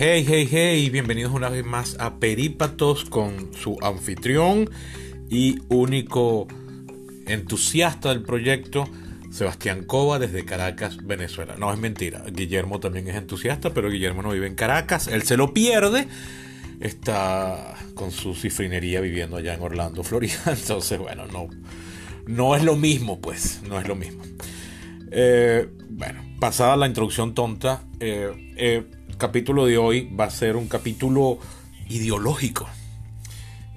Hey, hey, hey, bienvenidos una vez más a Perípatos con su anfitrión y único entusiasta del proyecto, Sebastián Cova, desde Caracas, Venezuela. No, es mentira, Guillermo también es entusiasta, pero Guillermo no vive en Caracas, él se lo pierde, está con su cifrinería viviendo allá en Orlando, Florida, entonces bueno, no, no es lo mismo, pues, no es lo mismo. Eh, bueno, pasada la introducción tonta, eh, eh capítulo de hoy va a ser un capítulo ideológico.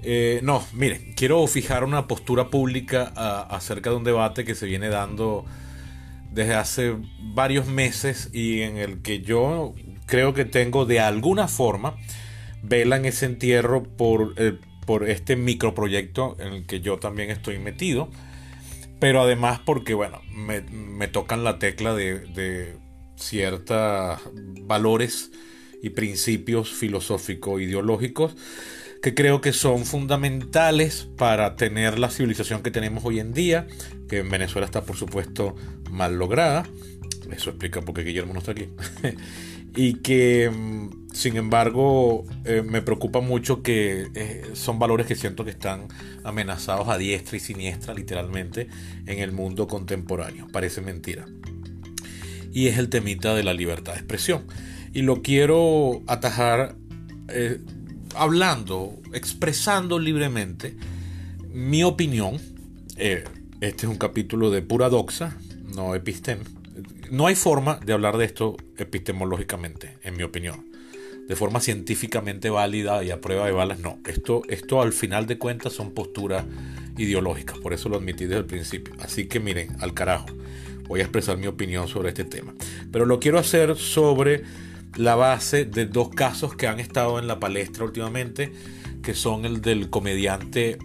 Eh, no, miren, quiero fijar una postura pública acerca de un debate que se viene dando desde hace varios meses y en el que yo creo que tengo de alguna forma vela en ese entierro por, eh, por este microproyecto en el que yo también estoy metido, pero además porque, bueno, me, tocan la tecla de ciertos valores y principios filosófico-ideológicos que creo que son fundamentales para tener la civilización que tenemos hoy en día, que en Venezuela está por supuesto mal lograda, eso explica por qué Guillermo no está aquí, y que mm, sin embargo eh, me preocupa mucho que eh, son valores que siento que están amenazados a diestra y siniestra literalmente en el mundo contemporáneo, parece mentira y es el temita de la libertad de expresión. Y lo quiero atajar eh, hablando, expresando libremente mi opinión. Eh, este es un capítulo de pura doxa, no epistem. No hay forma de hablar de esto epistemológicamente, en mi opinión. De forma científicamente válida y a prueba de balas, no. Esto, esto al final de cuentas son posturas ideológicas, por eso lo admití desde el principio. Así que miren, al carajo voy a expresar mi opinión sobre este tema. Pero lo quiero hacer sobre la base de dos casos que han estado en la palestra últimamente, que son el del comediante,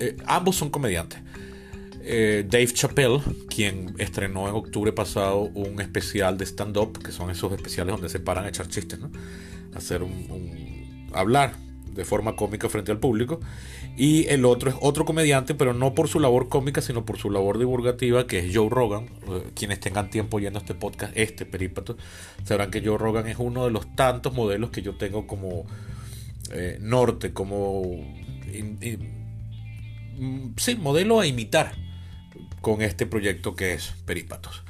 eh, ambos son comediantes. Eh, Dave Chappelle, quien estrenó en octubre pasado un especial de stand-up, que son esos especiales donde se paran a echar chistes, ¿no? hacer un hablar de forma cómica frente al público. Y el otro es otro comediante, pero no por su labor cómica, sino por su labor divulgativa, que es Joe Rogan. Eh, quienes tengan tiempo oyendo este podcast, este perípato, sabrán que Joe Rogan es uno de los tantos modelos que yo tengo como eh, norte, como... Mm, sí, modelo a imitar con este proyecto que es Perípatos.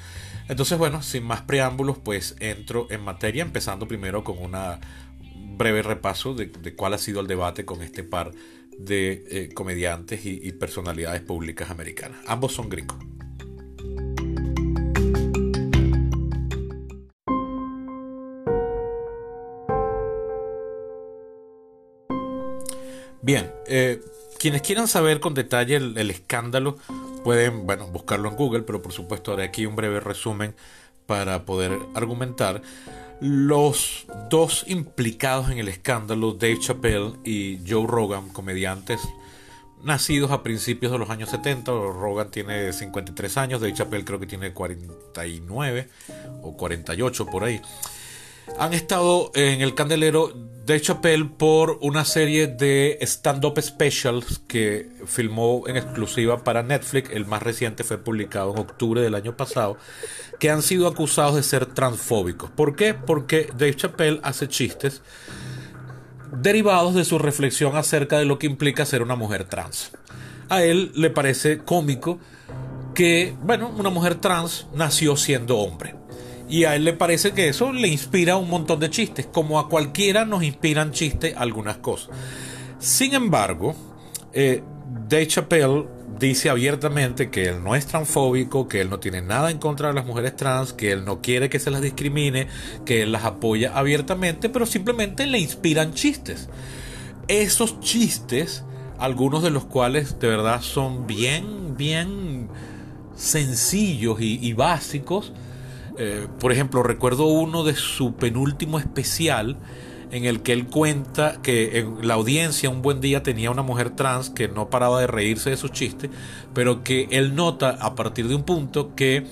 Entonces, bueno, sin más preámbulos, pues entro en materia, empezando primero con una breve repaso de, cuál ha sido el debate con este par de eh, comediantes y, personalidades públicas americanas. Ambos son gringos. Bien, eh, quienes quieran saber con detalle el, escándalo pueden, bueno, buscarlo en Google, pero por supuesto haré aquí un breve resumen para poder argumentar. Los dos implicados en el escándalo, Dave Chappelle y Joe Rogan, comediantes nacidos a principios de los años 70, Rogan tiene 53 años, Dave Chappelle creo que tiene 49 o 48 por ahí. Han estado en el candelero de Chappelle por una serie de stand-up specials que filmó en exclusiva para Netflix. El más reciente fue publicado en octubre del año pasado, que han sido acusados de ser transfóbicos. ¿Por qué? Porque Dave Chappelle hace chistes derivados de su reflexión acerca de lo que implica ser una mujer trans. A él le parece cómico que, bueno, una mujer trans nació siendo hombre y a él le parece que eso le inspira un montón de chistes, como a cualquiera nos inspiran chistes algunas cosas. Sin embargo, eh, Dave Chappelle dice abiertamente que él no es transfóbico, que él no tiene nada en contra de las mujeres trans, que él no quiere que se las discrimine, que él las apoya abiertamente, pero simplemente le inspiran chistes. Esos chistes, algunos de los cuales de verdad son bien, bien sencillos y básicos, eh, por ejemplo, recuerdo uno de su penúltimo especial en el que él cuenta que en la audiencia un buen día tenía una mujer trans que no paraba de reírse de sus chistes, pero que él nota a partir de un punto que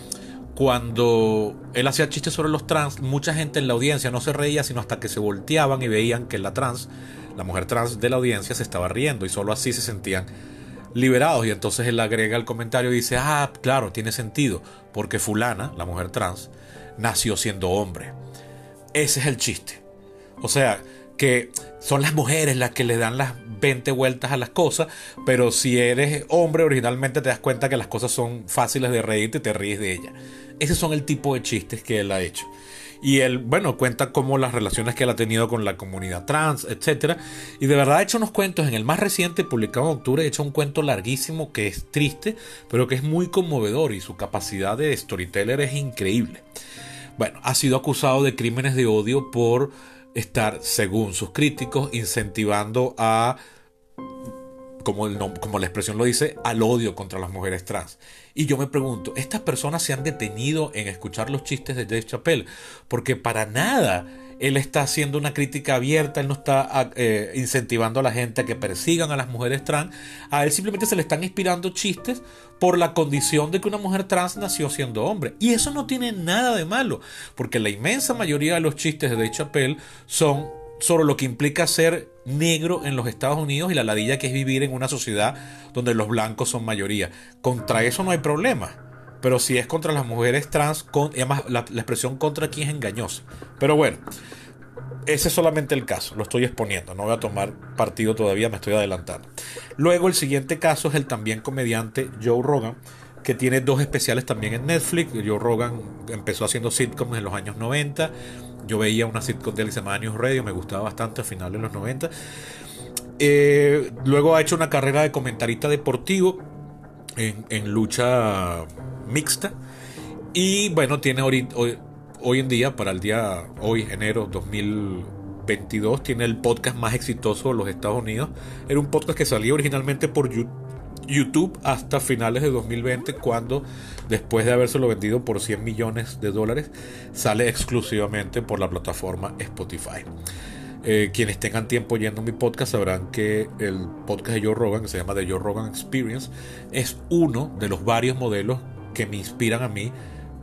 cuando él hacía chistes sobre los trans, mucha gente en la audiencia no se reía, sino hasta que se volteaban y veían que la trans, la mujer trans de la audiencia se estaba riendo y solo así se sentían liberados. Y entonces él agrega el comentario y dice, ah, claro, tiene sentido, porque fulana, la mujer trans, nació siendo hombre. Ese es el chiste. O sea, que son las mujeres las que le dan las 20 vueltas a las cosas, pero si eres hombre originalmente te das cuenta que las cosas son fáciles de reírte y te ríes de ellas. Ese son el tipo de chistes que él ha hecho. Y él, bueno, cuenta cómo las relaciones que él ha tenido con la comunidad trans, etc. Y de verdad ha hecho unos cuentos. En el más reciente, publicado en octubre, ha hecho un cuento larguísimo que es triste, pero que es muy conmovedor y su capacidad de storyteller es increíble. Bueno, ha sido acusado de crímenes de odio por estar, según sus críticos, incentivando a, como, el, como la expresión lo dice, al odio contra las mujeres trans. Y yo me pregunto, ¿estas personas se han detenido en escuchar los chistes de Dave Chappelle? Porque para nada él está haciendo una crítica abierta, él no está ah, eh, incentivando a la gente a que persigan a las mujeres trans, a él simplemente se le están inspirando chistes por la condición de que una mujer trans nació siendo hombre. Y eso no tiene nada de malo, porque la inmensa mayoría de los chistes de Dave Chappelle son sobre lo que implica ser negro en los Estados Unidos y la ladilla que es vivir en una sociedad donde los blancos son mayoría. Contra eso no hay problema. Pero si es contra las mujeres trans, con, además la, la expresión contra aquí es engañosa. Pero bueno, ese es solamente el caso, lo estoy exponiendo, no voy a tomar partido todavía, me estoy adelantando. Luego el siguiente caso es el también comediante Joe Rogan, que tiene dos especiales también en Netflix. Joe Rogan empezó haciendo sitcoms en los años 90. Yo veía una sitcom de él que se News Radio, me gustaba bastante a finales de los 90. Eh, luego ha hecho una carrera de comentarista deportivo en, lucha mixta. Y bueno, tiene hoy, hoy, en día, para el día hoy, enero 2022, tiene el podcast más exitoso de los Estados Unidos. Era un podcast que salía originalmente por YouTube hasta finales de 2020, cuando después de habérselo vendido por 100 millones de dólares, sale exclusivamente por la plataforma Spotify. Eh, quienes tengan tiempo oyendo mi podcast sabrán que el podcast de Joe Rogan, que se llama The Joe Rogan Experience, es uno de los varios modelos que me inspiran a mí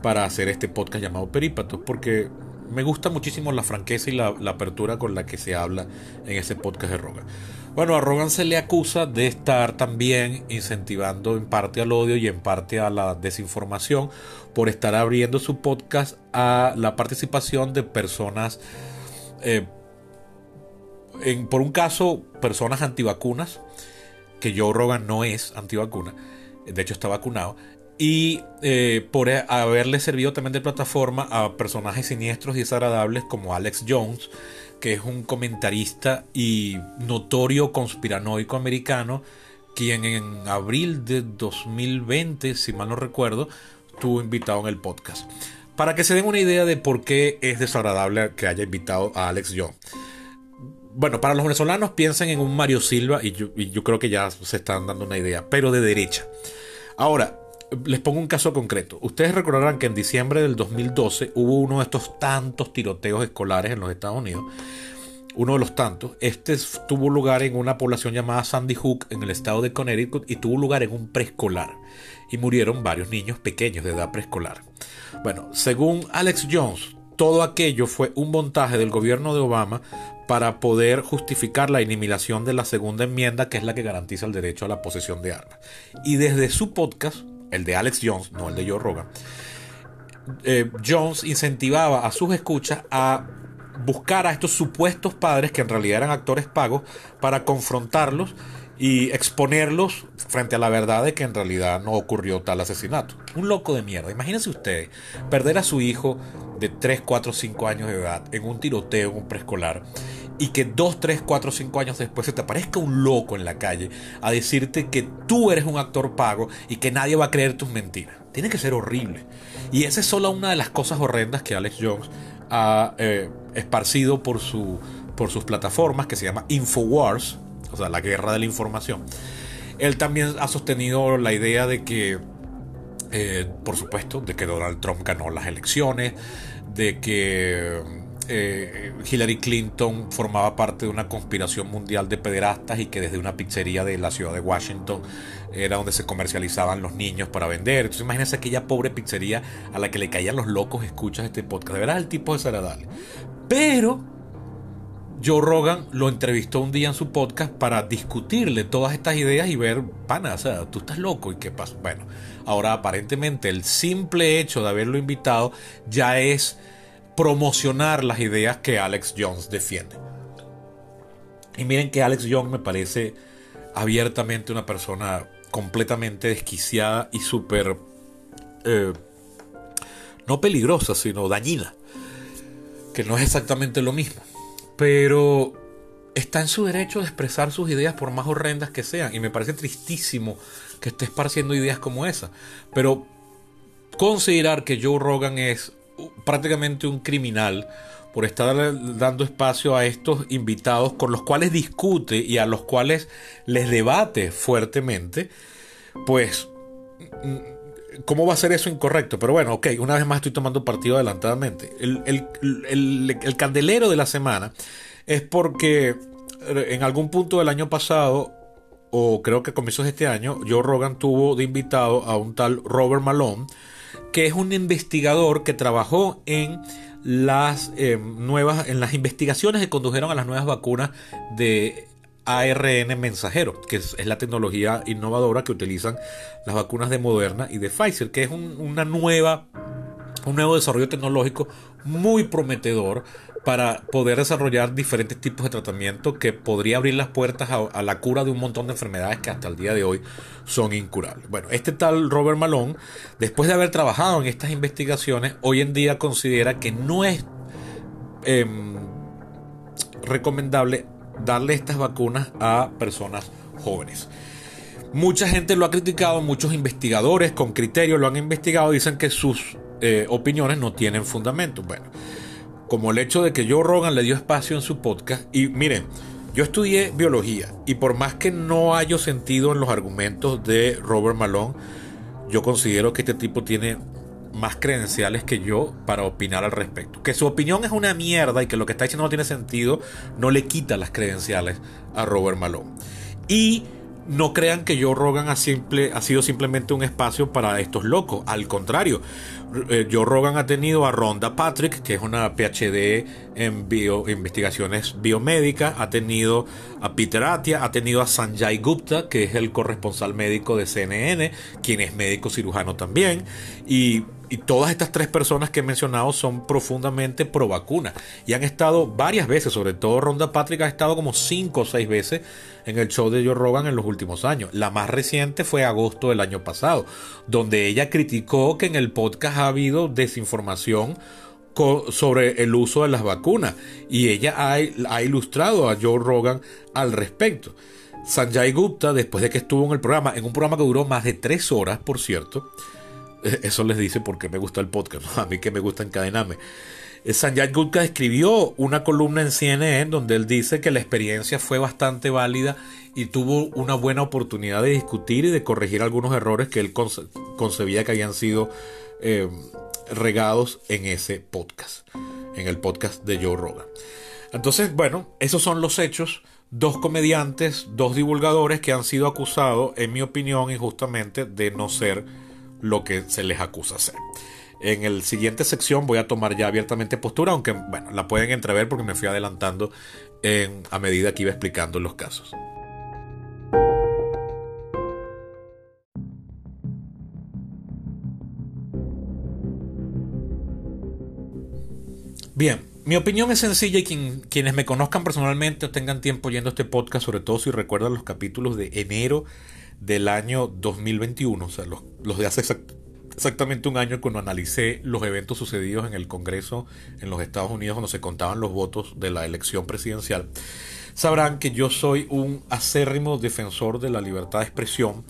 para hacer este podcast llamado Perípatos, porque me gusta muchísimo la franqueza y la, apertura con la que se habla en ese podcast de Rogan. Bueno, a Rogan se le acusa de estar también incentivando en parte al odio y en parte a la desinformación por estar abriendo su podcast a la participación de personas, eh, en, por un caso, personas antivacunas, que Joe Rogan no es antivacuna, de hecho está vacunado, y eh, por haberle servido también de plataforma a personajes siniestros y desagradables como Alex Jones, que es un comentarista y notorio conspiranoico americano, quien en abril de 2020, si mal no recuerdo, estuvo invitado en el podcast. Para que se den una idea de por qué es desagradable que haya invitado a Alex Jones. Bueno, para los venezolanos piensen en un Mario Silva y yo, y yo creo que ya se están dando una idea, pero de derecha. Ahora, les pongo un caso concreto. Ustedes recordarán que en diciembre del 2012 hubo uno de estos tantos tiroteos escolares en los Estados Unidos. Uno de los tantos. Este tuvo lugar en una población llamada Sandy Hook en el estado de Connecticut y tuvo lugar en un preescolar. Y murieron varios niños pequeños de edad preescolar. Bueno, según Alex Jones, todo aquello fue un montaje del gobierno de Obama para poder justificar la eliminación de la segunda enmienda, que es la que garantiza el derecho a la posesión de armas. Y desde su podcast, el de Alex Jones, no el de Joe Rogan, eh, Jones incentivaba a sus escuchas a buscar a estos supuestos padres que en realidad eran actores pagos para confrontarlos y exponerlos frente a la verdad de que en realidad no ocurrió tal asesinato. Un loco de mierda. Imagínense ustedes perder a su hijo de 3, 4, 5 años de edad en un tiroteo en un preescolar y que 2, 3, 4, 5 años después se te aparezca un loco en la calle a decirte que tú eres un actor pago y que nadie va a creer tus mentiras. Tiene que ser horrible. Y esa es solo una de las cosas horrendas que Alex Jones ha eh, esparcido por, su, por sus plataformas que se llama Infowars, o sea, la guerra de la información. Él también ha sostenido la idea de que, eh, por supuesto, de que Donald Trump ganó las elecciones, de que eh, Hillary Clinton formaba parte de una conspiración mundial de pederastas y que desde una pizzería de la ciudad de Washington era donde se comercializaban los niños para vender. Entonces imagínense aquella pobre pizzería a la que le caían los locos escuchas este podcast. De verdad el tipo es desagradable. Pero Joe Rogan lo entrevistó un día en su podcast para discutirle todas estas ideas y ver, pana, o sea, tú estás loco y qué pasa. Bueno, ahora aparentemente el simple hecho de haberlo invitado ya es promocionar las ideas que Alex Jones defiende. Y miren que Alex Jones me parece abiertamente una persona completamente desquiciada y súper, eh, no peligrosa, sino dañina, que no es exactamente lo mismo. Pero está en su derecho de expresar sus ideas por más horrendas que sean. Y me parece tristísimo que esté esparciendo ideas como esa. Pero considerar que Joe Rogan es prácticamente un criminal por estar dando espacio a estos invitados con los cuales discute y a los cuales les debate fuertemente, pues, ¿cómo va a ser eso incorrecto? Pero bueno, ok, una vez más estoy tomando partido adelantadamente. El, el candelero de la semana es porque en algún punto del año pasado, o creo que comienzos de este año, Joe Rogan tuvo de invitado a un tal Robert Malone, que es un investigador que trabajó en las eh, nuevas, en las investigaciones que condujeron a las nuevas vacunas de ARN mensajero, que es, la tecnología innovadora que utilizan las vacunas de Moderna y de Pfizer, que es una nueva, un nuevo desarrollo tecnológico muy prometedor para poder desarrollar diferentes tipos de tratamiento que podría abrir las puertas a, la cura de un montón de enfermedades que hasta el día de hoy son incurables. Bueno, este tal Robert Malone, después de haber trabajado en estas investigaciones, hoy en día considera que no es em, recomendable darle estas vacunas a personas jóvenes. Mucha gente lo ha criticado, muchos investigadores con criterio lo han investigado, dicen que sus eh, opiniones no tienen fundamento. Bueno, como el hecho de que Joe Rogan le dio espacio en su podcast. Y miren, yo estudié biología y por más que no haya sentido en los argumentos de Robert Malone, yo considero que este tipo tiene más credenciales que yo para opinar al respecto. Que su opinión es una mierda y que lo que está diciendo no tiene sentido, no le quita las credenciales a Robert Malone. Y no crean que Joe Rogan ha, sido simplemente un espacio para estos locos. Al contrario, eh, Joe Rogan ha tenido a Rhonda Patrick, que es una PhD en investigaciones biomédicas, ha tenido a Peter Atia, ha tenido a Sanjay Gupta, que es el corresponsal médico de CNN, quien es médico cirujano también, y y todas estas tres personas que he mencionado son profundamente pro vacuna y han estado varias veces, sobre todo Ronda Patrick ha estado como cinco o seis veces en el show de Joe Rogan en los últimos años. La más reciente fue agosto del año pasado, donde ella criticó que en el podcast ha habido desinformación sobre el uso de las vacunas y ella ha, ha ilustrado a Joe Rogan al respecto. Sanjay Gupta, después de que estuvo en el programa, en un programa que duró más de tres horas, por cierto, eso les dice porque me gusta el podcast, a mí que me gusta encadenarme. Eh, Sanjay Gupta escribió una columna en CNN donde él dice que la experiencia fue bastante válida y tuvo una buena oportunidad de discutir y de corregir algunos errores que él concebía que habían sido eh, regados en ese podcast, en el podcast de Joe Rogan. Entonces, bueno, esos son los hechos. Dos comediantes, dos divulgadores que han sido acusados, en mi opinión, injustamente, de no ser lo que se les acusa hacer. En el siguiente sección voy a tomar ya abiertamente postura, aunque bueno, la pueden entrever porque me fui adelantando a medida que iba explicando los casos. Bien, mi opinión es sencilla y quienes me conozcan personalmente o tengan tiempo yendo a este podcast, sobre todo si recuerdan los capítulos de enero del año 2021, o sea, los, de hace exactamente un año cuando analicé los eventos sucedidos en el Congreso en los Estados Unidos cuando se contaban los votos de la elección presidencial, sabrán que yo soy un acérrimo defensor de la libertad de expresión,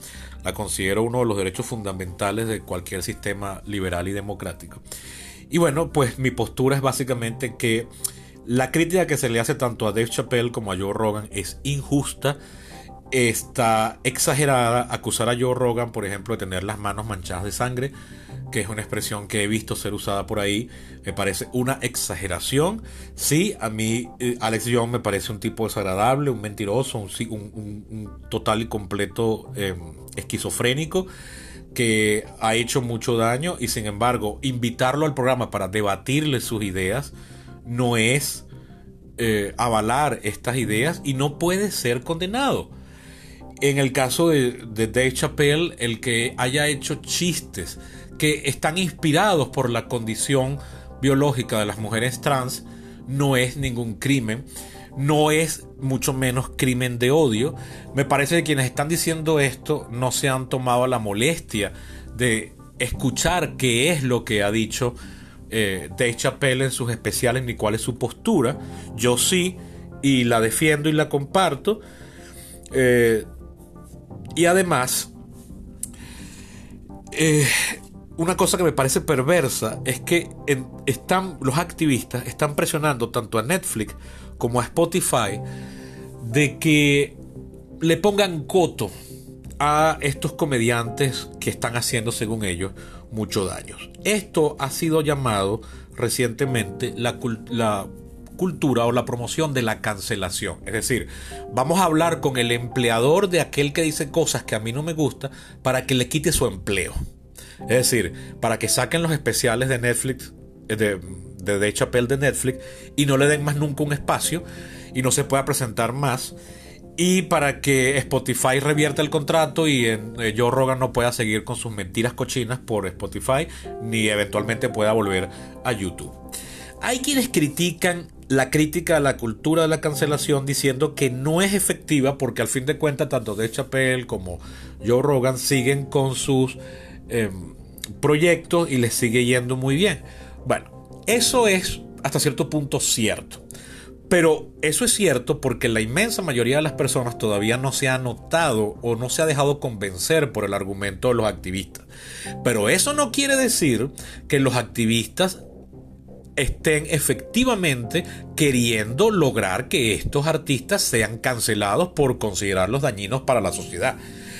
la considero uno de los derechos fundamentales de cualquier sistema liberal y democrático. Y bueno, pues mi postura es básicamente que la crítica que se le hace tanto a Dave Chappelle como a Joe Rogan es injusta está exagerada acusar a Joe Rogan, por ejemplo, de tener las manos manchadas de sangre, que es una expresión que he visto ser usada por ahí, me parece una exageración. Sí, a mí eh, Alex Jones me parece un tipo desagradable, un mentiroso, un, total y completo em, esquizofrénico que ha hecho mucho daño. Y sin embargo invitarlo al programa para debatirle sus ideas no es eh, avalar estas ideas y no puede ser condenado en el caso de, Dave Chappelle, el que haya hecho chistes que están inspirados por la condición biológica de las mujeres trans no es ningún crimen, no es mucho menos crimen de odio. Me parece que quienes están diciendo esto no se han tomado la molestia de escuchar qué es lo que ha dicho eh, Dave Chappelle en sus especiales ni cuál es su postura. Yo sí, y la defiendo y la comparto. Eh, y además, eh, una cosa que me parece perversa es que están, los activistas están presionando tanto a Netflix como a Spotify de que le pongan coto a estos comediantes que están haciendo, según ellos, mucho daño. Esto ha sido llamado recientemente la, la cultura o la promoción de la cancelación. Es decir, vamos a hablar con el empleador de aquel que dice cosas que a mí no me gusta para que le quite su empleo. Es decir, para que saquen los especiales de Netflix, eh, de, de, de Chappelle de Netflix, y no le den más nunca un espacio y no se pueda presentar más. Y para que Spotify revierta el contrato y en, eh, Joe Rogan no pueda seguir con sus mentiras cochinas por Spotify, ni eventualmente pueda volver a YouTube. Hay quienes critican la crítica a la cultura de la cancelación diciendo que no es efectiva porque al fin de cuentas tanto De Chappelle como Joe Rogan siguen con sus Em, proyectos y les sigue yendo muy bien. Bueno, eso es hasta cierto punto cierto. Pero eso es cierto porque la inmensa mayoría de las personas todavía no se ha notado o no se ha dejado convencer por el argumento de los activistas. Pero eso no quiere decir que los activistas estén efectivamente queriendo lograr que estos artistas sean cancelados por considerarlos dañinos para la sociedad.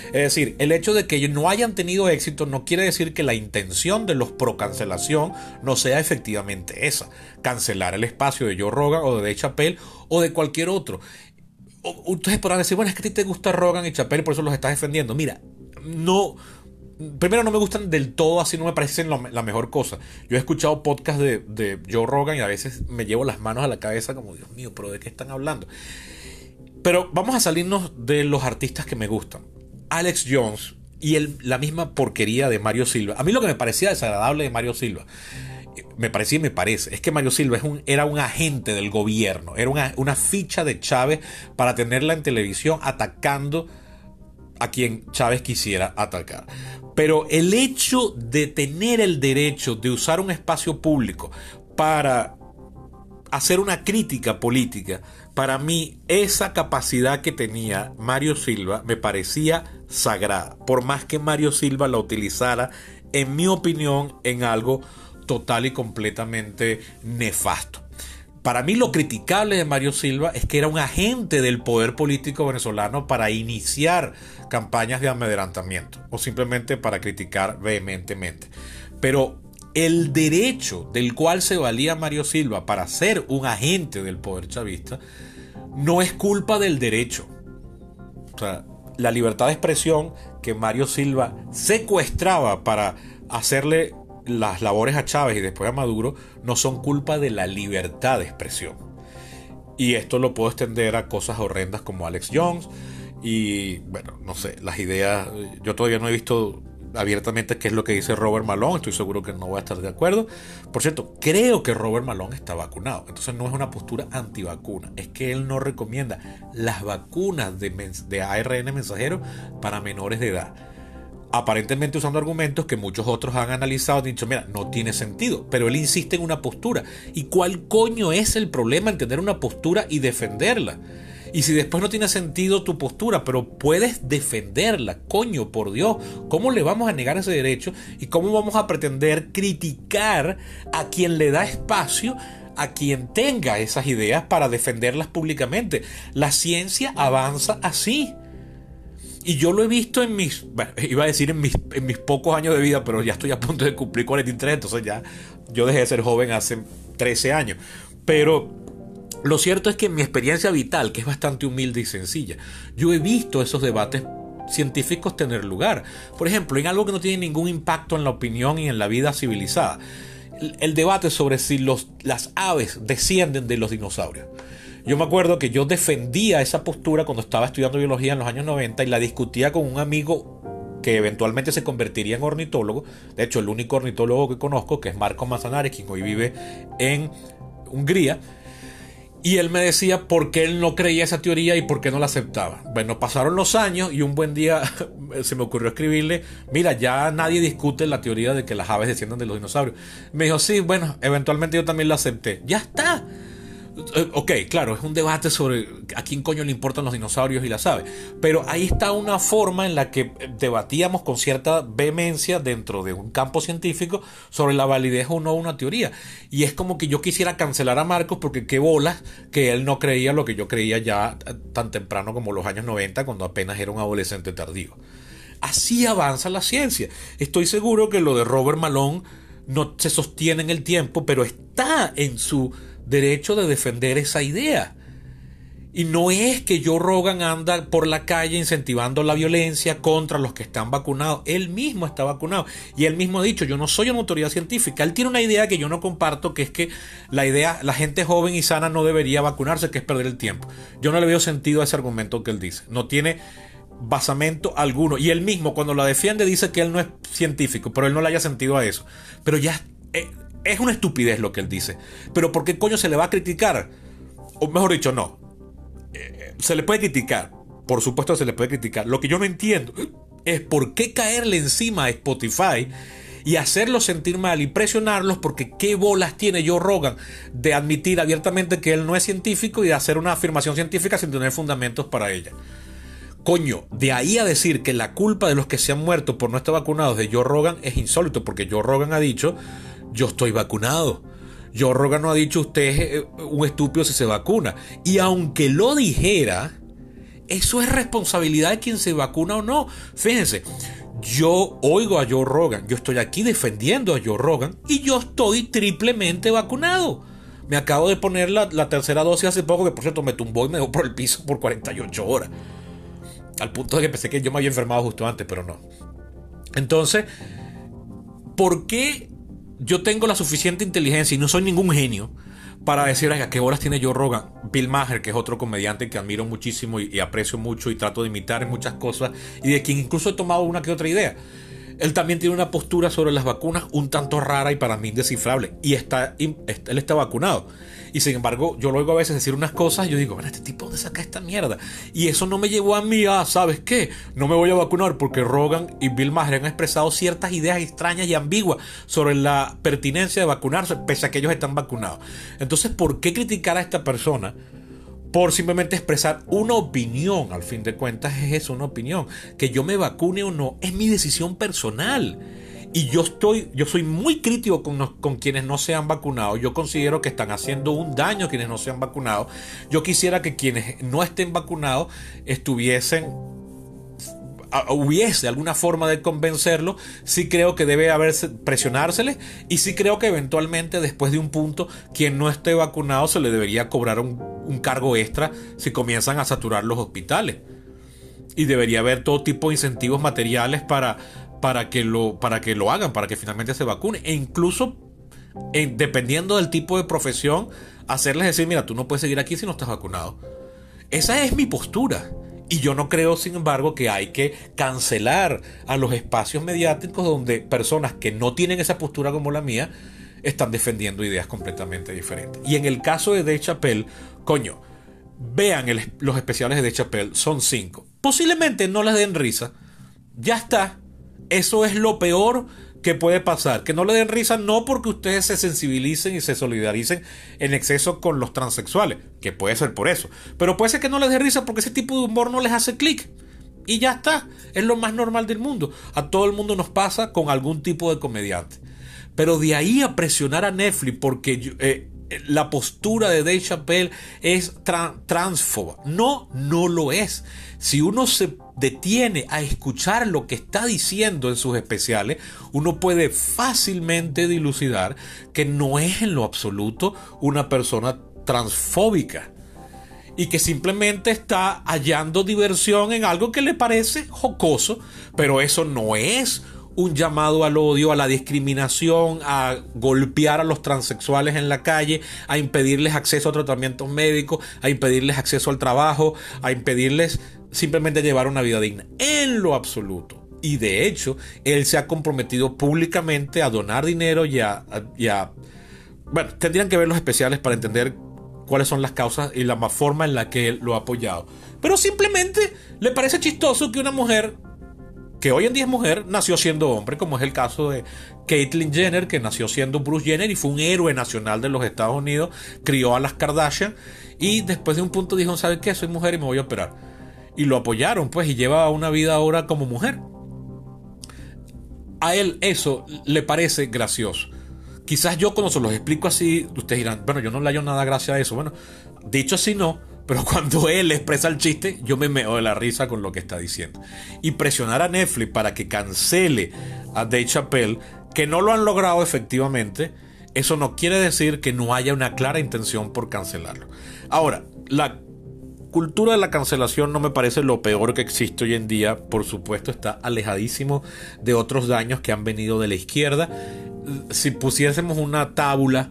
Es decir, el hecho de que ellos no hayan tenido éxito no quiere decir que la intención de los pro cancelación no sea efectivamente esa, cancelar el espacio de Joe Rogan o de Dave Chappelle o de cualquier otro. Ustedes podrán decir, bueno, es que a ti te gusta Rogan y Chappelle por eso los estás defendiendo. Mira, no, primero no me gustan del todo, así no me parecen la mejor cosa. Yo he escuchado podcasts de, Joe Rogan y a veces me llevo las manos a la cabeza como, Dios mío, pero ¿de qué están hablando? Pero vamos a salirnos de los artistas que me gustan. Alex Jones y la misma porquería de Mario Silva. A mí lo que me parecía desagradable de Mario Silva, me parecía y me parece, es que Mario Silva es un, era un agente del gobierno, era una, una ficha de Chávez para tenerla en televisión atacando a quien Chávez quisiera atacar. Pero el hecho de tener el derecho de usar un espacio público para hacer una crítica política, para mí esa capacidad que tenía Mario Silva me parecía sagrada, por más que Mario Silva la utilizara, en mi opinión, en algo total y completamente nefasto. Para mí lo criticable de Mario Silva es que era un agente del poder político venezolano para iniciar campañas de amedrentamiento o simplemente para criticar vehementemente. Pero el derecho del cual se valía Mario Silva para ser un agente del poder chavista no es culpa del derecho. O sea, la libertad de expresión que Mario Silva secuestraba para hacerle las labores a Chávez y después a Maduro no son culpa de la libertad de expresión. Y esto lo puedo extender a cosas horrendas como Alex Jones y bueno, no sé, las ideas, yo todavía no he visto abiertamente qué es lo que dice Robert Malone. Estoy seguro que no voy a estar de acuerdo. Por cierto, creo que Robert Malone está vacunado. Entonces no es una postura antivacuna. Es que él no recomienda las vacunas de, de ARN mensajero para menores de edad. Aparentemente usando argumentos que muchos otros han analizado y dicho, mira, no tiene sentido. Pero él insiste en una postura. ¿Y cuál coño es el problema en tener una postura y defenderla? Y si después no tiene sentido tu postura, pero puedes defenderla, coño, por Dios, ¿cómo le vamos a negar ese derecho? ¿Y cómo vamos a pretender criticar a quien le da espacio a quien tenga esas ideas para defenderlas públicamente? La ciencia avanza así. Y yo lo he visto en mis, bueno, iba a decir en mis, en mis pocos años de vida, pero ya estoy a punto de cumplir 43, entonces ya yo dejé de ser joven hace 13 años. Pero lo cierto es que en mi experiencia vital, que es bastante humilde y sencilla, yo he visto esos debates científicos tener lugar. Por ejemplo, en algo que no tiene ningún impacto en la opinión y en la vida civilizada. El, debate sobre si los, las aves descienden de los dinosaurios. Yo me acuerdo que yo defendía esa postura cuando estaba estudiando biología en los años 90 y la discutía con un amigo que eventualmente se convertiría en ornitólogo. De hecho, el único ornitólogo que conozco, que es Marco Manzanares, quien hoy vive en Hungría. Y él me decía por qué él no creía esa teoría y por qué no la aceptaba. Bueno, pasaron los años y un buen día se me ocurrió escribirle, mira, ya nadie discute la teoría de que las aves desciendan de los dinosaurios. Me dijo, sí, bueno, eventualmente yo también la acepté. Ya está. Eh, ok, claro, es un debate sobre a quién coño le importan los dinosaurios y las aves. Pero ahí está una forma en la que debatíamos con cierta vehemencia dentro de un campo científico sobre la validez o no de una teoría. Y es como que yo quisiera cancelar a Marcos porque qué bolas que él no creía lo que yo creía ya tan temprano como los años 90, cuando apenas era un adolescente tardío. Así avanza la ciencia. Estoy seguro que lo de Robert Malone no se sostiene en el tiempo, pero está en su derecho de defender esa idea. Y no es que Joe Rogan anda por la calle incentivando la violencia contra los que están vacunados. Él mismo está vacunado. Y él mismo ha dicho, yo no soy una autoridad científica. Él tiene una idea que yo no comparto, que es que la idea, la gente joven y sana no debería vacunarse, que es perder el tiempo. Yo no le veo sentido a ese argumento que él dice. No tiene basamento alguno. Y él mismo, cuando la defiende, dice que él no es científico, pero él no le haya sentido a eso. Pero ya... Eh, es una estupidez lo que él dice. Pero ¿por qué coño se le va a criticar? O mejor dicho, no. Eh, se le puede criticar. Por supuesto se le puede criticar. Lo que yo no entiendo es por qué caerle encima a Spotify y hacerlos sentir mal y presionarlos porque qué bolas tiene Joe Rogan de admitir abiertamente que él no es científico y de hacer una afirmación científica sin tener fundamentos para ella. Coño, de ahí a decir que la culpa de los que se han muerto por no estar vacunados de Joe Rogan es insólito porque Joe Rogan ha dicho yo estoy vacunado. Yo Rogan no ha dicho usted eh, un estúpido si se vacuna. Y aunque lo dijera, eso es responsabilidad de quien se vacuna o no. Fíjense, yo oigo a Joe Rogan, yo estoy aquí defendiendo a Joe Rogan y yo estoy triplemente vacunado. Me acabo de poner la, la, tercera dosis hace poco, que por cierto me tumbó y me dejó por el piso por 48 horas. Al punto de que pensé que yo me había enfermado justo antes, pero no. Entonces, ¿por qué yo tengo la suficiente inteligencia y no soy ningún genio para decir, a qué horas tiene Joe Rogan. Bill Maher, que es otro comediante que admiro muchísimo y, aprecio mucho y trato de imitar en muchas cosas y de quien incluso he tomado una que otra idea. Él también tiene una postura sobre las vacunas un tanto rara y para mí indescifrable. Y está, él está vacunado. Y sin embargo, yo luego a veces decir unas cosas y yo digo, bueno, este tipo de saca esta mierda. Y eso no me llevó a mí a, ¿sabes qué? No me voy a vacunar porque Rogan y Bill Maher han expresado ciertas ideas extrañas y ambiguas sobre la pertinencia de vacunarse, pese a que ellos están vacunados. Entonces, ¿por qué criticar a esta persona? Por simplemente expresar una opinión, al fin de cuentas es eso, una opinión. Que yo me vacune o no es mi decisión personal. Y yo estoy, yo soy muy crítico con, quienes no se han vacunado. Yo considero que están haciendo un daño quienes no se han vacunado. Yo quisiera que quienes no estén vacunados estuviesen hubiese alguna forma de convencerlo, sí creo que debe haber presionárseles y sí creo que eventualmente después de un punto quien no esté vacunado se le debería cobrar un, cargo extra si comienzan a saturar los hospitales. Y debería haber todo tipo de incentivos materiales para, para que lo, para que lo hagan, para que finalmente se vacune. E incluso, dependiendo del tipo de profesión, hacerles decir, mira, tú no puedes seguir aquí si no estás vacunado. Esa es mi postura. Y yo no creo, sin embargo, que hay que cancelar a los espacios mediáticos donde personas que no tienen esa postura como la mía están defendiendo ideas completamente diferentes. Y en el caso de De Chappelle, coño, vean los especiales de De Chappelle, son cinco. Posiblemente no les den risa. Ya está. Eso es lo peor que puede pasar. Que no le den risa no porque ustedes se sensibilicen y se solidaricen en exceso con los transexuales, que puede ser por eso. Pero puede ser que no les dé risa porque ese tipo de humor no les hace clic. Y ya está. Es lo más normal del mundo. A todo el mundo nos pasa con algún tipo de comediante. Pero de ahí a presionar a Netflix porque eh, la postura de Dave Chappelle es transfoba. No, no lo es. Si uno se detiene a escuchar lo que está diciendo en sus especiales, uno puede fácilmente dilucidar que no es en lo absoluto una persona transfóbica y que simplemente está hallando diversión en algo que le parece jocoso, pero eso no es un llamado al odio, a la discriminación, a golpear a los transexuales en la calle, a impedirles acceso a tratamientos médicos, a impedirles acceso al trabajo, a impedirles simplemente llevar una vida digna. En lo absoluto. Y de hecho, él se ha comprometido públicamente a donar dinero y a, bueno, tendrían que ver los especiales para entender cuáles son las causas y la forma en la que él lo ha apoyado. Pero simplemente le parece chistoso que una mujer que hoy en día es mujer, nació siendo hombre, como es el caso de Caitlyn Jenner, que nació siendo Bruce Jenner y fue un héroe nacional de los Estados Unidos, crió a las Kardashian y después de un punto dijo, ¿sabes qué? Soy mujer y me voy a operar. Y lo apoyaron, pues, y lleva una vida ahora como mujer. A él eso le parece gracioso. Quizás yo cuando se los explico así, ustedes dirán, bueno, yo no le hallo nada gracia a eso. Bueno, dicho así no, pero cuando él expresa el chiste, yo me meo de la risa con lo que está diciendo. Y presionar a Netflix para que cancele a Dave Chappelle, que no lo han logrado efectivamente, eso no quiere decir que no haya una clara intención por cancelarlo. Ahora, la cultura de la cancelación no me parece lo peor que existe hoy en día. Por supuesto, está alejadísimo de otros daños que han venido de la izquierda. Si pusiésemos una tábula...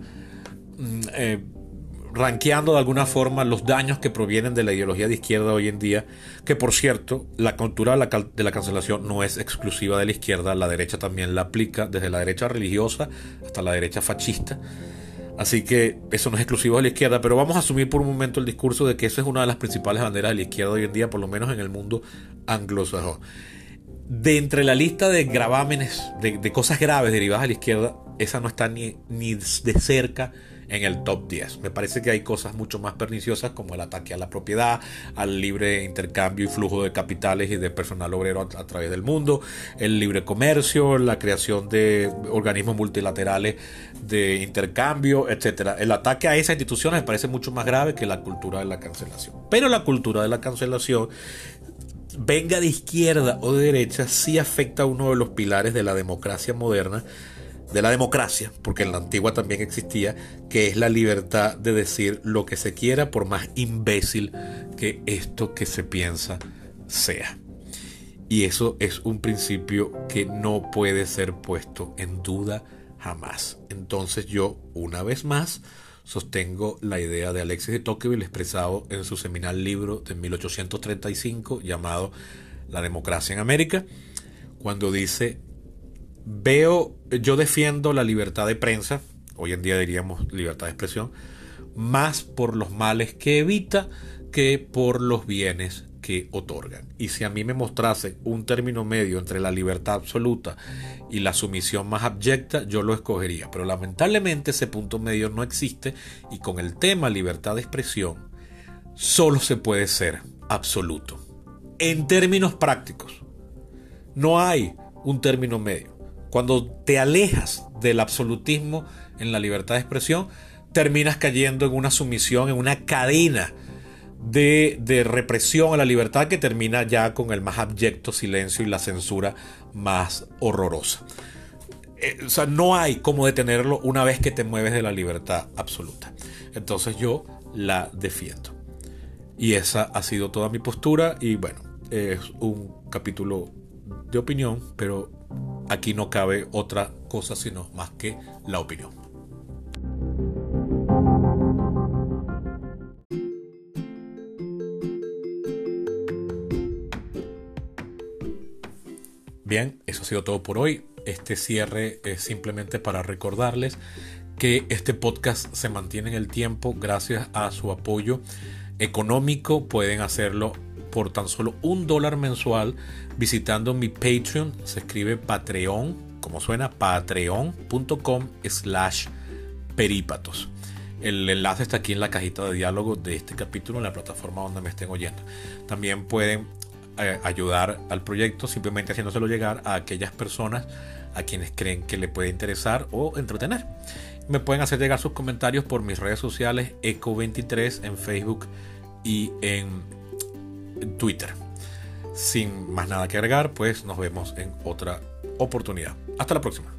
Mm, eh, ranqueando de alguna forma los daños que provienen de la ideología de izquierda hoy en día, que por cierto, la cultura de la, cancelación no es exclusiva de la izquierda, la derecha también la aplica, desde la derecha religiosa hasta la derecha fascista. Así que eso no es exclusivo de la izquierda, pero vamos a asumir por un momento el discurso de que eso es una de las principales banderas de la izquierda hoy en día, por lo menos en el mundo anglosajón. De entre la lista de gravámenes, de, de cosas graves derivadas de la izquierda, esa no está ni, ni de cerca en el top 10. Me parece que hay cosas mucho más perniciosas como el ataque a la propiedad, al libre intercambio y flujo de capitales y de personal obrero a, través del mundo, el libre comercio, la creación de organismos multilaterales de intercambio, etcétera. El ataque a esas instituciones me parece mucho más grave que la cultura de la cancelación. Pero la cultura de la cancelación venga de izquierda o de derecha, sí afecta a uno de los pilares de la democracia moderna, de la democracia, porque en la antigua también existía, que es la libertad de decir lo que se quiera, por más imbécil que esto que se piensa sea. Y eso es un principio que no puede ser puesto en duda jamás. Entonces yo, una vez más, sostengo la idea de Alexis de Tocqueville expresado en su seminal libro de 1835 llamado La democracia en América, cuando dice veo, yo defiendo la libertad de prensa, hoy en día diríamos libertad de expresión, más por los males que evita que por los bienes que otorgan. Y si a mí me mostrase un término medio entre la libertad absoluta y la sumisión más abyecta, yo lo escogería. Pero lamentablemente ese punto medio no existe y con el tema libertad de expresión solo se puede ser absoluto. En términos prácticos, no hay un término medio. Cuando te alejas del absolutismo en la libertad de expresión, terminas cayendo en una sumisión, en una cadena de, represión a la libertad que termina ya con el más abyecto silencio y la censura más horrorosa. Eh, o sea, no hay cómo detenerlo una vez que te mueves de la libertad absoluta. Entonces yo la defiendo. Y esa ha sido toda mi postura y bueno, es un capítulo de opinión, pero aquí no cabe otra cosa sino más que la opinión. Bien, eso ha sido todo por hoy. Este cierre es simplemente para recordarles que este podcast se mantiene en el tiempo gracias a su apoyo económico. Pueden hacerlo por tan solo un dólar mensual visitando mi Patreon. Se escribe Patreon, como suena, patreon.com slash perípatos. El enlace está aquí en la cajita de diálogo de este capítulo en la plataforma donde me estén oyendo. También pueden eh, ayudar al proyecto simplemente haciéndoselo llegar a aquellas personas a quienes creen que le puede interesar o entretener. Me pueden hacer llegar sus comentarios por mis redes sociales Eco23 en Facebook y en Twitter. Sin más nada que agregar, pues nos vemos en otra oportunidad. Hasta la próxima.